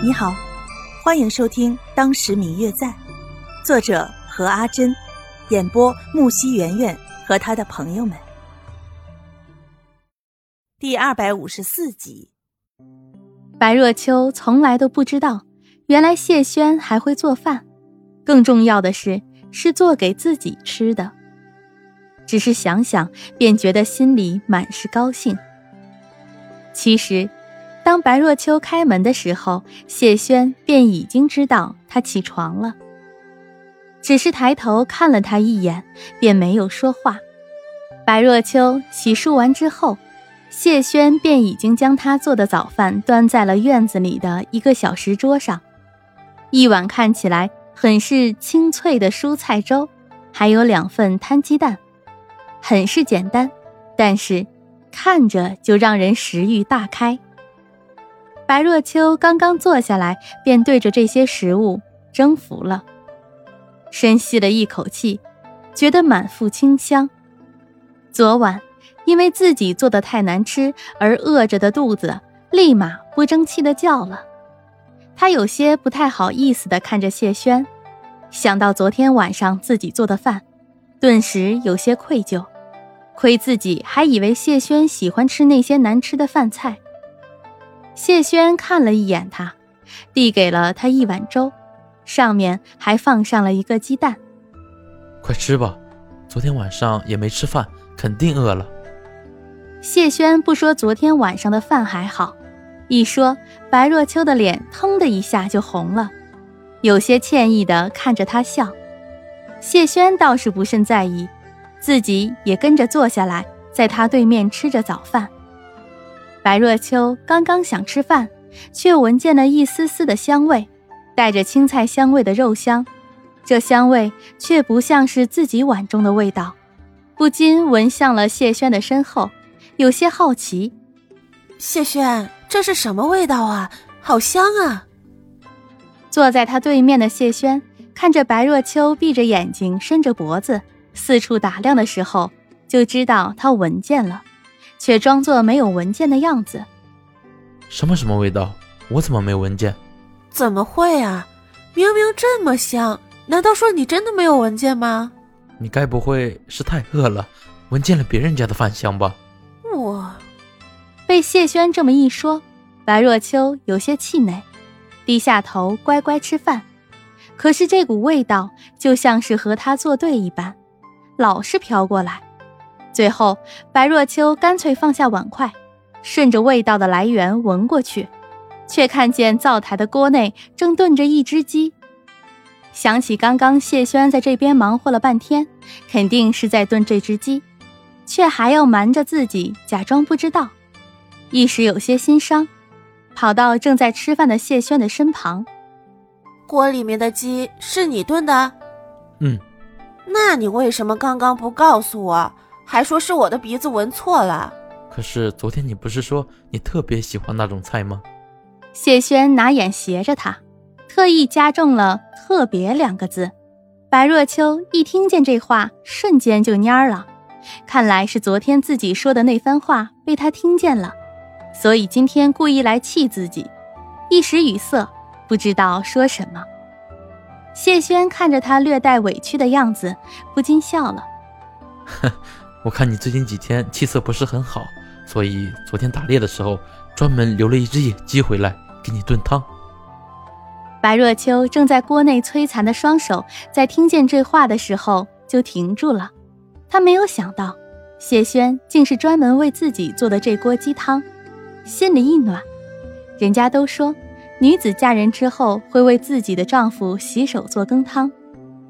你好，欢迎收听《当时明月在》，作者何阿珍，演播木西圆圆和他的朋友们。第二百五十四集，白若秋从来都不知道，原来谢轩还会做饭，更重要的是，是做给自己吃的。只是想想，便觉得心里满是高兴。其实。当白若秋开门的时候，谢轩便已经知道他起床了，只是抬头看了他一眼，便没有说话。白若秋洗漱完之后，谢轩便已经将他做的早饭端在了院子里的一个小石桌上，一碗看起来很是清脆的蔬菜粥，还有两份摊鸡蛋，很是简单，但是看着就让人食欲大开。白若秋刚刚坐下来，便对着这些食物征服了。深吸了一口气，觉得满腹清香。昨晚因为自己做的太难吃而饿着的肚子，立马不争气的叫了。他有些不太好意思的看着谢轩，想到昨天晚上自己做的饭，顿时有些愧疚。亏自己还以为谢轩喜欢吃那些难吃的饭菜。谢轩看了一眼他，递给了他一碗粥，上面还放上了一个鸡蛋。快吃吧，昨天晚上也没吃饭，肯定饿了。谢轩不说昨天晚上的饭还好，一说白若秋的脸腾的一下就红了，有些歉意的看着他笑。谢轩倒是不甚在意，自己也跟着坐下来，在他对面吃着早饭。白若秋刚刚想吃饭，却闻见了一丝丝的香味，带着青菜香味的肉香。这香味却不像是自己碗中的味道，不禁闻向了谢轩的身后，有些好奇。谢轩，这是什么味道啊？好香啊！坐在他对面的谢轩看着白若秋闭着眼睛，伸着脖子四处打量的时候，就知道他闻见了。却装作没有闻见的样子。什么什么味道？我怎么没闻见？怎么会啊？明明这么香，难道说你真的没有闻见吗？你该不会是太饿了，闻见了别人家的饭香吧？我被谢轩这么一说，白若秋有些气馁，低下头乖乖吃饭。可是这股味道就像是和他作对一般，老是飘过来。最后，白若秋干脆放下碗筷，顺着味道的来源闻过去，却看见灶台的锅内正炖着一只鸡。想起刚刚谢轩在这边忙活了半天，肯定是在炖这只鸡，却还要瞒着自己假装不知道，一时有些心伤，跑到正在吃饭的谢轩的身旁。锅里面的鸡是你炖的？嗯。那你为什么刚刚不告诉我？还说是我的鼻子闻错了，可是昨天你不是说你特别喜欢那种菜吗？谢轩拿眼斜着他，特意加重了“特别”两个字。白若秋一听见这话，瞬间就蔫了。看来是昨天自己说的那番话被他听见了，所以今天故意来气自己，一时语塞，不知道说什么。谢轩看着他略带委屈的样子，不禁笑了，哼。我看你最近几天气色不是很好，所以昨天打猎的时候专门留了一只野鸡回来给你炖汤。白若秋正在锅内摧残的双手，在听见这话的时候就停住了。他没有想到谢轩竟是专门为自己做的这锅鸡汤，心里一暖。人家都说女子嫁人之后会为自己的丈夫洗手做羹汤，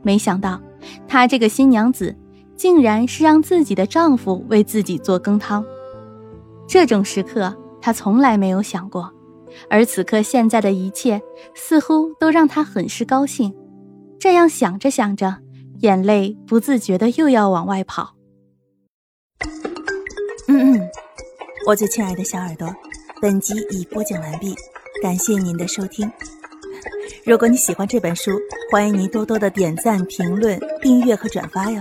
没想到她这个新娘子。竟然是让自己的丈夫为自己做羹汤，这种时刻她从来没有想过，而此刻现在的一切似乎都让她很是高兴。这样想着想着，眼泪不自觉的又要往外跑。嗯嗯，我最亲爱的小耳朵，本集已播讲完毕，感谢您的收听。如果你喜欢这本书，欢迎您多多的点赞、评论、订阅和转发哟。